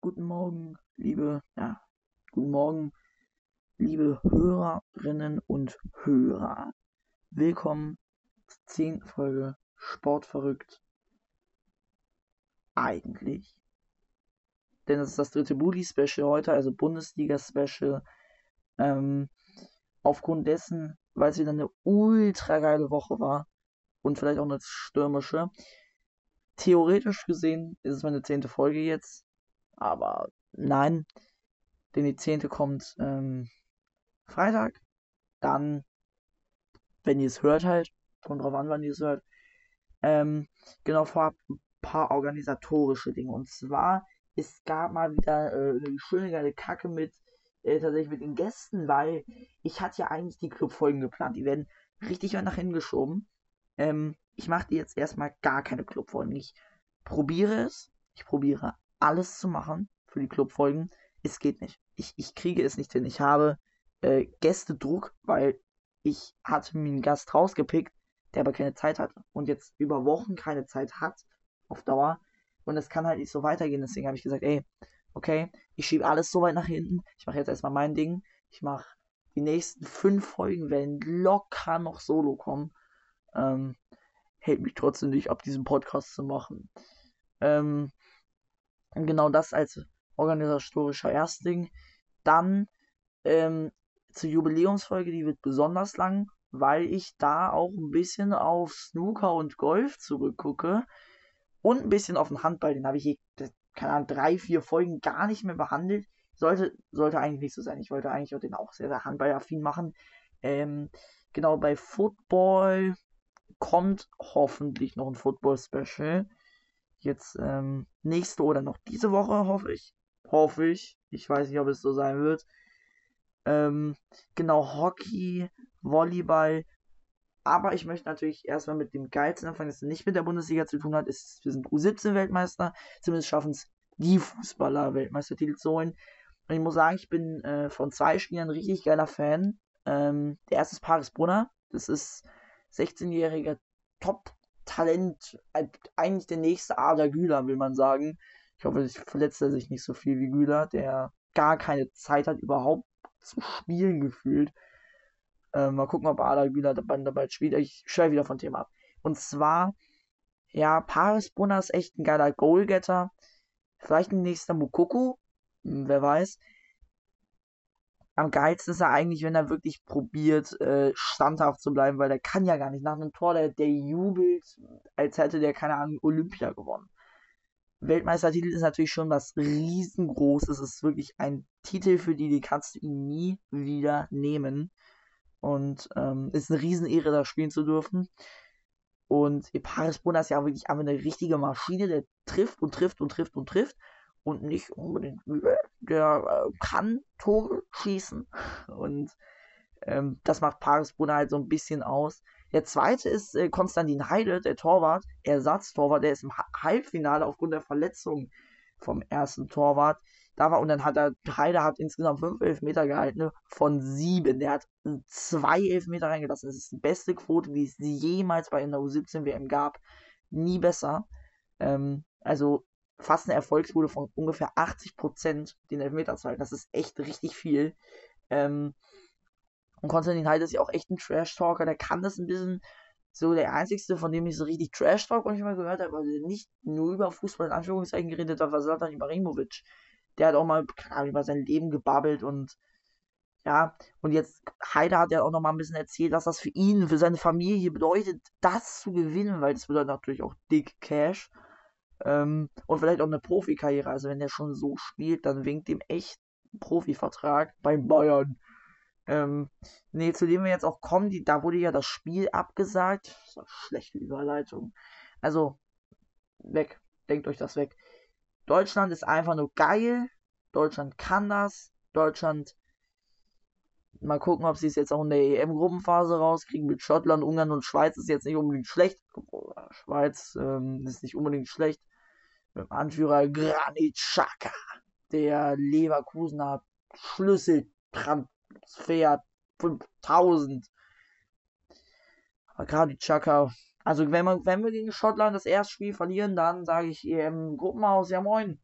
guten Morgen, liebe, ja, guten Morgen, liebe Hörerinnen und Hörer. Willkommen zur 10. Folge Sportverrückt. Eigentlich. Denn es ist das dritte Bully-Special heute, also Bundesliga-Special. Ähm, aufgrund dessen, weil es wieder eine ultra geile Woche war und vielleicht auch eine stürmische. Theoretisch gesehen ist es meine zehnte Folge jetzt, aber nein, denn die zehnte kommt ähm, Freitag. Dann, wenn ihr es hört halt, kommt drauf an, wann ihr es hört. Ähm, genau, vorab ein paar organisatorische Dinge. Und zwar, es gab mal wieder äh, eine schöne geile Kacke mit äh, tatsächlich mit den Gästen, weil ich hatte ja eigentlich die Clubfolgen geplant. Die werden richtig weit nach hinten geschoben. Ähm, ich mache jetzt erstmal gar keine Clubfolgen. Ich probiere es. Ich probiere alles zu machen für die Clubfolgen. Es geht nicht. Ich, ich kriege es nicht hin. Ich habe äh, Gästedruck, weil ich hatte mir einen Gast rausgepickt, der aber keine Zeit hatte und jetzt über Wochen keine Zeit hat auf Dauer. Und es kann halt nicht so weitergehen. Deswegen habe ich gesagt, ey, okay, ich schiebe alles so weit nach hinten. Ich mache jetzt erstmal mein Ding. Ich mache die nächsten fünf Folgen werden locker noch solo kommen. Ähm, hält mich trotzdem nicht ab, diesen Podcast zu machen. Ähm, genau das als organisatorischer Erstding. Dann ähm, zur Jubiläumsfolge, die wird besonders lang, weil ich da auch ein bisschen auf Snooker und Golf zurückgucke und ein bisschen auf den Handball. Den habe ich, keine Ahnung, drei, vier Folgen gar nicht mehr behandelt. Sollte, sollte eigentlich nicht so sein. Ich wollte eigentlich auch den auch sehr, sehr handballaffin machen. Ähm, genau, bei Football kommt hoffentlich noch ein Football-Special. Jetzt ähm, nächste oder noch diese Woche, hoffe ich. Hoffe ich. Ich weiß nicht, ob es so sein wird. Ähm, genau, Hockey, Volleyball. Aber ich möchte natürlich erstmal mit dem Geilsten anfangen, das nicht mit der Bundesliga zu tun hat. Ist, wir sind U17-Weltmeister. Zumindest schaffen es die Fußballer Weltmeistertitel zu holen. Und ich muss sagen, ich bin äh, von zwei Spielern richtig geiler Fan. Ähm, der erste ist Paris Brunner. Das ist 16-jähriger Top-Talent. Eigentlich der nächste Ada Güler, will man sagen. Ich hoffe, ich verletzt er sich nicht so viel wie Güler, der gar keine Zeit hat, überhaupt zu spielen gefühlt. Ähm, mal gucken, ob Ada Güler dabei, spielt. Ich schreibe wieder von Thema ab. Und zwar, ja, Paris Brunner ist echt ein geiler Goalgetter. Vielleicht ein nächster Mukoko. Hm, wer weiß. Am geilsten ist er eigentlich, wenn er wirklich probiert, äh, standhaft zu bleiben, weil der kann ja gar nicht. Nach einem Tor, der, der jubelt, als hätte der, keine Ahnung, Olympia gewonnen. Weltmeistertitel ist natürlich schon was riesengroßes. Es ist wirklich ein Titel, für die, die kannst du ihn nie wieder nehmen. Und ähm, ist eine Riesenehre, da spielen zu dürfen. Und Paris Brunner ist ja wirklich einfach eine richtige Maschine, der trifft und trifft und trifft und trifft und nicht unbedingt übel. Der äh, kann Tore schießen und ähm, das macht Paris Brunner halt so ein bisschen aus. Der zweite ist äh, Konstantin Heide, der Torwart, Ersatztorwart, der ist im Halbfinale aufgrund der Verletzung vom ersten Torwart da war und dann hat er, Heide hat insgesamt fünf Elfmeter gehalten von sieben. Der hat zwei Elfmeter reingelassen. Das ist die beste Quote, die es jemals bei einer U17 WM gab. Nie besser. Ähm, also fast eine Erfolgsquote von ungefähr 80% den Elfmeter zu halten. Das ist echt richtig viel. Ähm, und Konstantin Heide ist ja auch echt ein Trash-Talker. Der kann das ein bisschen so der einzigste, von dem ich so richtig Trash-Talk manchmal gehört habe, also nicht nur über Fußball in Anführungszeichen geredet hat, war Zlatan Ibrahimovic. Der hat auch mal klar, über sein Leben gebabbelt und ja, und jetzt Heide hat ja auch noch mal ein bisschen erzählt, was das für ihn, für seine Familie bedeutet, das zu gewinnen, weil das bedeutet natürlich auch dick Cash. Ähm, und vielleicht auch eine Profikarriere. Also wenn der schon so spielt, dann winkt ihm echt ein Profivertrag beim Bayern. Ähm, nee, zu dem wir jetzt auch kommen, die, da wurde ja das Spiel abgesagt. Das ist eine schlechte Überleitung. Also, weg. Denkt euch das weg. Deutschland ist einfach nur geil. Deutschland kann das. Deutschland. Mal gucken, ob sie es jetzt auch in der EM-Gruppenphase rauskriegen. Mit Schottland, Ungarn und Schweiz ist jetzt nicht unbedingt schlecht. Schweiz ähm, ist nicht unbedingt schlecht. Mit dem Anführer Granit Xhaka. Der Leverkusener Schlüsseltransfer 5000. Aber Granit Xhaka also wenn, man, wenn wir gegen Schottland das erste Spiel verlieren, dann sage ich EM Gruppenhaus, ja moin.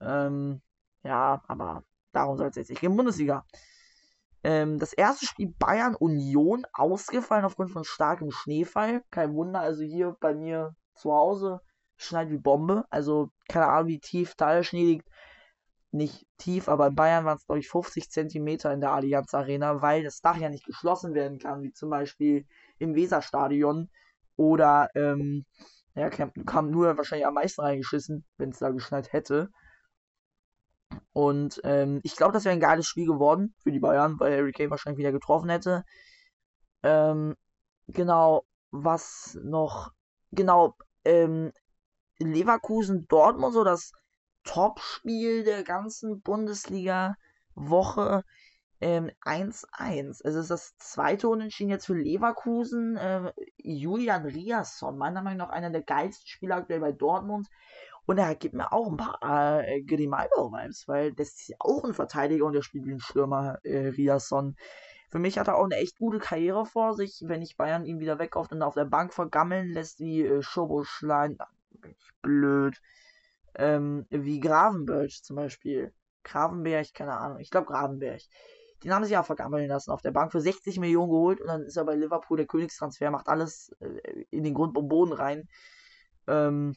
Ähm, ja, aber darum soll es jetzt nicht gehen. Bundesliga. Ähm, das erste Spiel Bayern Union ausgefallen aufgrund von starkem Schneefall. Kein Wunder, also hier bei mir zu Hause schneit wie Bombe. Also keine Ahnung, wie tief da der Schnee liegt. Nicht tief, aber in Bayern waren es, glaube ich, 50 Zentimeter in der Allianz Arena, weil das Dach ja nicht geschlossen werden kann, wie zum Beispiel im Weserstadion. Oder, ähm, ja, kam, nur wahrscheinlich am meisten reingeschissen, wenn es da geschneit hätte. Und ähm, ich glaube, das wäre ein geiles Spiel geworden für die Bayern, weil Harry Kane wahrscheinlich wieder getroffen hätte. Ähm, genau, was noch? Genau, ähm, Leverkusen Dortmund, so das Topspiel der ganzen Bundesliga-Woche. Ähm, 1-1. Es ist das zweite Unentschieden jetzt für Leverkusen. Äh, Julian Riasson, meiner Meinung nach einer der geilsten Spieler aktuell bei Dortmund. Und er gibt mir auch ein paar äh, Grimaldo-Vibes, weil das ist ja auch ein Verteidiger und der spielt wie ein Stürmer, äh, Riasson. Für mich hat er auch eine echt gute Karriere vor sich, wenn ich Bayern ihn wieder wegkauft und auf der Bank vergammeln lässt, wie äh, Schoboschlein, blöd, ähm, wie Gravenberg zum Beispiel. Gravenberg, keine Ahnung, ich glaube Gravenberg. Den haben sie ja vergammeln lassen auf der Bank für 60 Millionen geholt und dann ist er bei Liverpool der Königstransfer, macht alles äh, in den Grund und Boden rein. Ähm,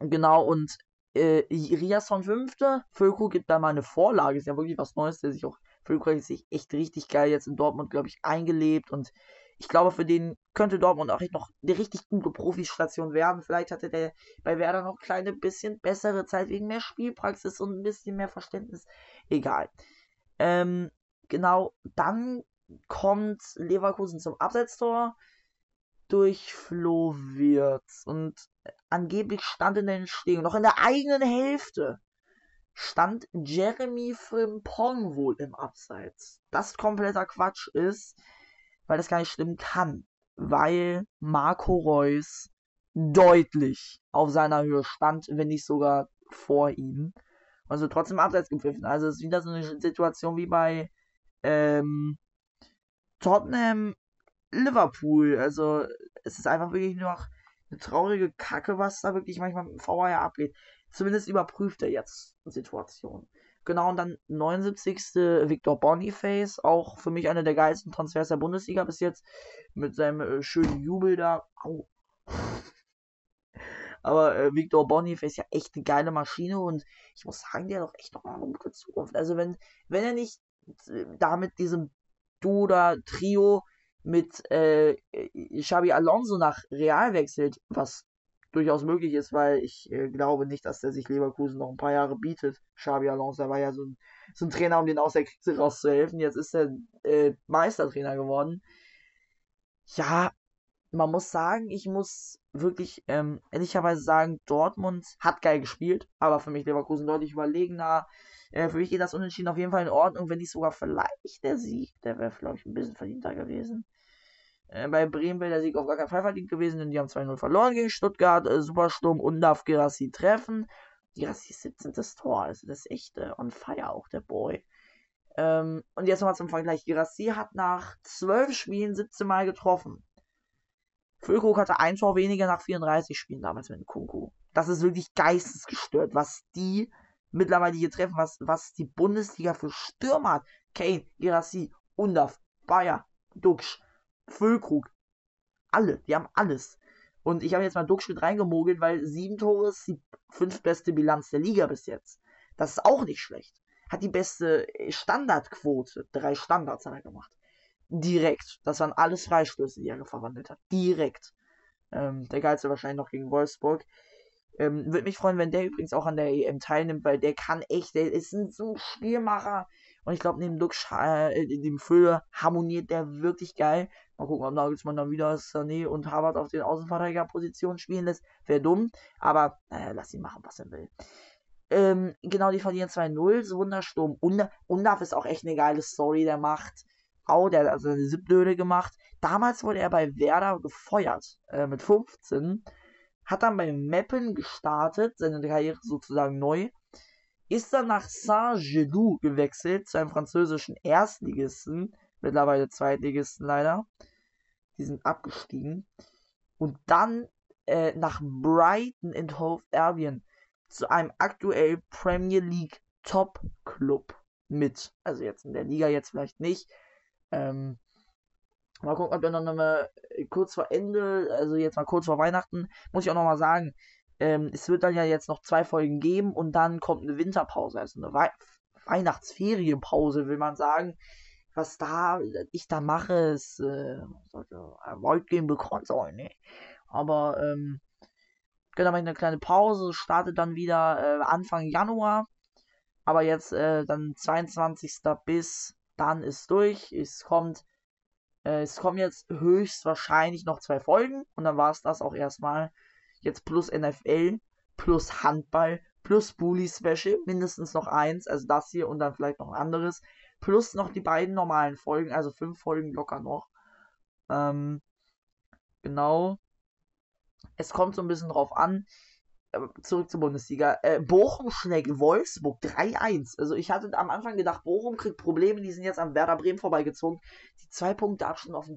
genau, und äh, Riasson fünfte, Völko gibt da mal eine Vorlage, ist ja wirklich was Neues, der sich auch, Völko hat sich echt richtig geil jetzt in Dortmund, glaube ich, eingelebt und ich glaube, für den könnte Dortmund auch noch eine richtig gute Profistation werden. Vielleicht hatte der bei Werder noch ein kleine bisschen bessere Zeit wegen mehr Spielpraxis und ein bisschen mehr Verständnis. Egal. Ähm, genau, dann kommt Leverkusen zum Abseitstor durch Flo Wirtz. Und angeblich stand in der Entstehung, noch in der eigenen Hälfte, stand Jeremy Frimpong wohl im Abseits. Das kompletter Quatsch ist weil das gar nicht stimmen kann, weil Marco Reus deutlich auf seiner Höhe stand, wenn nicht sogar vor ihm. Also trotzdem abseits gepfiffen. Also es ist wieder so eine Situation wie bei ähm, Tottenham Liverpool. Also es ist einfach wirklich nur noch eine traurige Kacke, was da wirklich manchmal mit dem VR abgeht. Zumindest überprüft er jetzt Situation. Genau, und dann 79. Victor Boniface, auch für mich einer der geilsten Transfers der Bundesliga bis jetzt, mit seinem äh, schönen Jubel da. Au. Aber äh, Victor Boniface ist ja echt eine geile Maschine und ich muss sagen, der hat doch echt noch eine gute Zukunft. Also wenn, wenn er nicht äh, da mit diesem Duo Trio mit äh, Xabi Alonso nach Real wechselt, was durchaus möglich ist, weil ich äh, glaube nicht, dass der sich Leverkusen noch ein paar Jahre bietet. Xabi Alonso war ja so ein, so ein Trainer, um den aus der Krise rauszuhelfen. Jetzt ist er äh, Meistertrainer geworden. Ja, man muss sagen, ich muss wirklich ähm, ehrlicherweise sagen, Dortmund hat geil gespielt, aber für mich Leverkusen deutlich überlegener. Äh, für mich geht das Unentschieden auf jeden Fall in Ordnung, wenn nicht sogar vielleicht der Sieg, der wäre vielleicht ein bisschen verdienter gewesen. Äh, bei Bremen wäre der Sieg auf gar keinen Fall verdient gewesen, denn die haben 2-0 verloren gegen Stuttgart. Äh, Supersturm und darf Gerassi treffen. Gerassi 17. Tor, also das ist echt äh, on fire auch, der Boy. Ähm, und jetzt nochmal zum Vergleich. Gerassi hat nach 12 Spielen 17 Mal getroffen. Füllkrug hatte ein Tor weniger nach 34 Spielen damals mit Kunku. Das ist wirklich geistesgestört, was die mittlerweile hier treffen, was, was die Bundesliga für Stürmer hat. Kane, Gerassi, Undaf, Bayer, Duxch. Füllkrug. Alle, die haben alles. Und ich habe jetzt mal Duxch reingemogelt, weil sieben Tore ist die fünftbeste Bilanz der Liga bis jetzt. Das ist auch nicht schlecht. Hat die beste Standardquote. Drei Standards hat er gemacht. Direkt. Das waren alles Freistöße, die er verwandelt hat. Direkt. Ähm, der geilste wahrscheinlich noch gegen Wolfsburg. Ähm, Würde mich freuen, wenn der übrigens auch an der EM teilnimmt, weil der kann echt, der ist ein, so ein Spielmacher. Und ich glaube, neben Duxch, äh, in dem Fülle harmoniert der wirklich geil. Mal gucken, ob Nagelsmann dann wieder Sané und Harvard auf den Außenverteidigerpositionen spielen lässt. Wäre dumm, aber naja, lass ihn machen, was er will. Ähm, genau, die verlieren 2-0. So Wundersturm. Undaf ist auch echt eine geile Story, der macht. Au, der hat also eine Siebdöde gemacht. Damals wurde er bei Werder gefeuert, äh, mit 15. Hat dann bei Meppen gestartet, seine Karriere sozusagen neu. Ist dann nach Saint-Gelou gewechselt, zu einem französischen Erstligisten mittlerweile Zweitligisten leider. Die sind abgestiegen. Und dann äh, nach Brighton in Hove Albion. zu einem aktuell Premier League Top Club mit. Also jetzt in der Liga jetzt vielleicht nicht. Ähm, mal gucken, ob wir noch mal kurz vor Ende, also jetzt mal kurz vor Weihnachten, muss ich auch noch mal sagen, ähm, es wird dann ja jetzt noch zwei Folgen geben und dann kommt eine Winterpause, also eine We Weihnachtsferienpause, will man sagen. Was da ich da mache, ist äh, sollte weit gehen bekannt sein, ne? Aber ähm, genau, eine kleine Pause, startet dann wieder äh, Anfang Januar. Aber jetzt äh, dann 22. bis dann ist durch. Es kommt, äh, es kommen jetzt höchstwahrscheinlich noch zwei Folgen und dann war es das auch erstmal. Jetzt plus NFL, plus Handball, plus Bully Special, mindestens noch eins, also das hier und dann vielleicht noch ein anderes. Plus noch die beiden normalen Folgen, also fünf Folgen locker noch. Ähm, genau. Es kommt so ein bisschen drauf an. Zurück zur Bundesliga. Äh, Bochum schlägt Wolfsburg 3-1. Also ich hatte am Anfang gedacht, Bochum kriegt Probleme, die sind jetzt am Werder Bremen vorbeigezogen, die zwei Punkte Abstand auf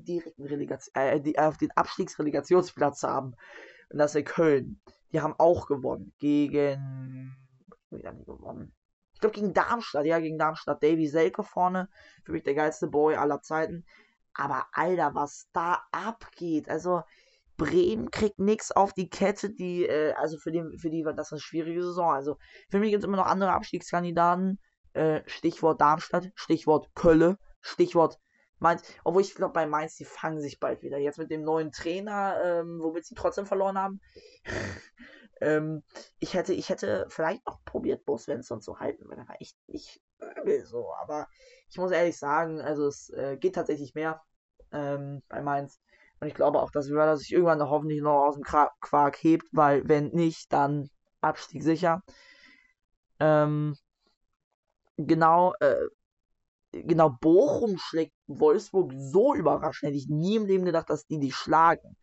äh, auf den Abstiegsrelegationsplatz haben. Und das ist Köln. Die haben auch gewonnen. Gegen. Wieder nicht gewonnen. Ich glaube gegen Darmstadt. Ja, gegen Darmstadt. Davy Selke vorne. Für mich der geilste Boy aller Zeiten. Aber Alter, was da abgeht. Also, Bremen kriegt nichts auf die Kette, die, äh, also für die, für die war das eine schwierige Saison. Also für mich gibt es immer noch andere Abstiegskandidaten. Äh, Stichwort Darmstadt, Stichwort Kölle, Stichwort Mainz. Obwohl ich glaube, bei Mainz, die fangen sich bald wieder. Jetzt mit dem neuen Trainer, ähm, womit sie trotzdem verloren haben. ähm, ich hätte, ich hätte vielleicht noch probiert, Bo Svensson zu halten, weil er war echt nicht übel so. Aber ich muss ehrlich sagen, also es äh, geht tatsächlich mehr ähm, bei Mainz. Und ich glaube auch, dass Werder sich irgendwann noch hoffentlich noch aus dem Quark hebt, weil wenn nicht, dann Abstieg sicher. Ähm, genau, äh, genau, Bochum schlägt Wolfsburg so überraschend. Hätte ich nie im Leben gedacht, dass die die schlagen.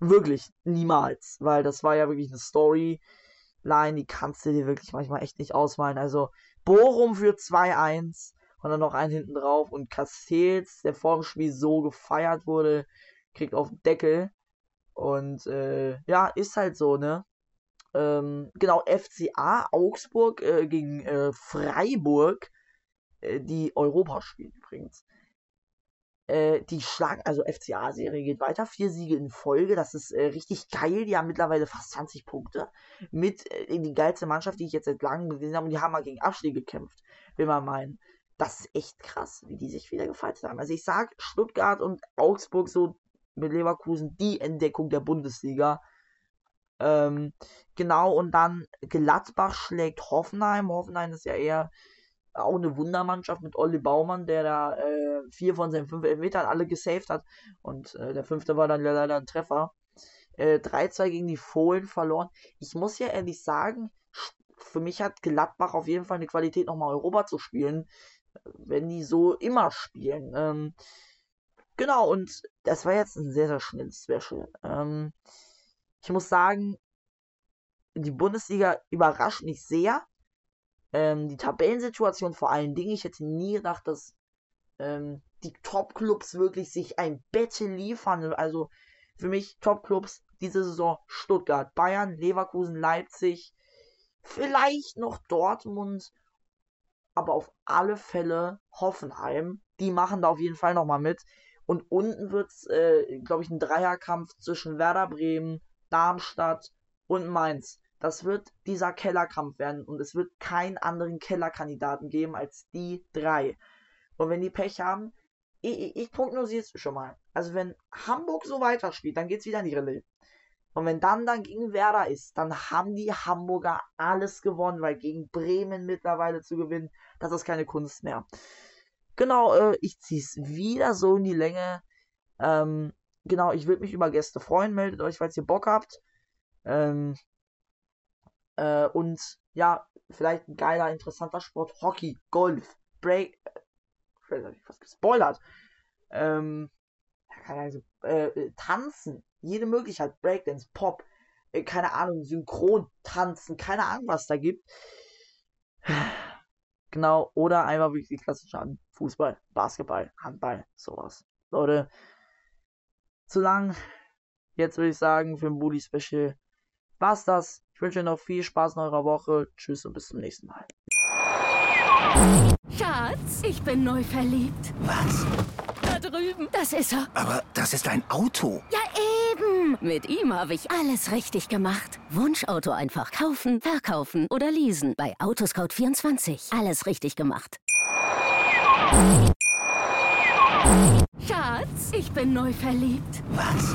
Wirklich, niemals. Weil das war ja wirklich eine Storyline, die kannst du dir wirklich manchmal echt nicht ausmalen. Also, Bochum für 2-1 und dann noch einen hinten drauf und Castells, der vor dem Spiel so gefeiert wurde, kriegt auf den Deckel. Und äh, ja, ist halt so, ne? Ähm, genau, FCA Augsburg äh, gegen äh, Freiburg, äh, die Europa spielen übrigens. Äh, die schlagen, also FCA-Serie geht weiter, vier Siege in Folge, das ist äh, richtig geil. Die haben mittlerweile fast 20 Punkte. Mit die geilste Mannschaft, die ich jetzt seit langem gesehen habe. Und die haben mal gegen Abstieg gekämpft, will man meinen das ist echt krass, wie die sich wieder gefaltet haben. Also ich sag, Stuttgart und Augsburg so mit Leverkusen die Entdeckung der Bundesliga. Ähm, genau, und dann Gladbach schlägt Hoffenheim. Hoffenheim ist ja eher auch eine Wundermannschaft mit Olli Baumann, der da äh, vier von seinen fünf Elfmetern alle gesaved hat. Und äh, der fünfte war dann leider ein Treffer. Äh, 3-2 gegen die Fohlen verloren. Ich muss ja ehrlich sagen, für mich hat Gladbach auf jeden Fall eine Qualität, nochmal Europa zu spielen, wenn die so immer spielen. Ähm, Genau, und das war jetzt ein sehr, sehr schnelles Special. Ähm, ich muss sagen, die Bundesliga überrascht mich sehr. Ähm, die Tabellensituation vor allen Dingen. Ich hätte nie gedacht, dass ähm, die Top-Clubs wirklich sich ein Battle liefern. Also für mich Top-Clubs diese Saison Stuttgart, Bayern, Leverkusen, Leipzig, vielleicht noch Dortmund, aber auf alle Fälle Hoffenheim. Die machen da auf jeden Fall nochmal mit. Und unten wird es, äh, glaube ich, ein Dreierkampf zwischen Werder Bremen, Darmstadt und Mainz. Das wird dieser Kellerkampf werden und es wird keinen anderen Kellerkandidaten geben als die drei. Und wenn die Pech haben, ich, ich, prognostiere es schon mal. Also wenn Hamburg so weiterspielt, dann geht es wieder in die Rille. Und wenn dann dann gegen Werder ist, dann haben die Hamburger alles gewonnen, weil gegen Bremen mittlerweile zu gewinnen, das ist keine Kunst mehr. Genau, äh, ich ziehe es wieder so in die Länge. Ähm, genau, ich würde mich über Gäste freuen. Meldet euch, falls ihr Bock habt. Ähm, äh, und ja, vielleicht ein geiler, interessanter Sport. Hockey, Golf, Break. Äh, ich was gespoilert. Ähm, also, äh, tanzen. Jede Möglichkeit. Breakdance, Pop. Äh, keine Ahnung, Synchron, Tanzen. Keine Ahnung, was da gibt. Genau, oder einfach wirklich die klassischen Fußball, Basketball, Handball, sowas. Leute, zu lang. Jetzt würde ich sagen, für ein Bully Special war's das. Ich wünsche euch noch viel Spaß in eurer Woche. Tschüss und bis zum nächsten Mal. Schatz, ich bin neu verliebt. Was? Da drüben. Das ist er. Aber das ist ein Auto. Ja, eben. Mit ihm habe ich alles richtig gemacht. Wunschauto einfach kaufen, verkaufen oder leasen. Bei Autoscout24. Alles richtig gemacht. Schatz, ich bin neu verliebt. Was?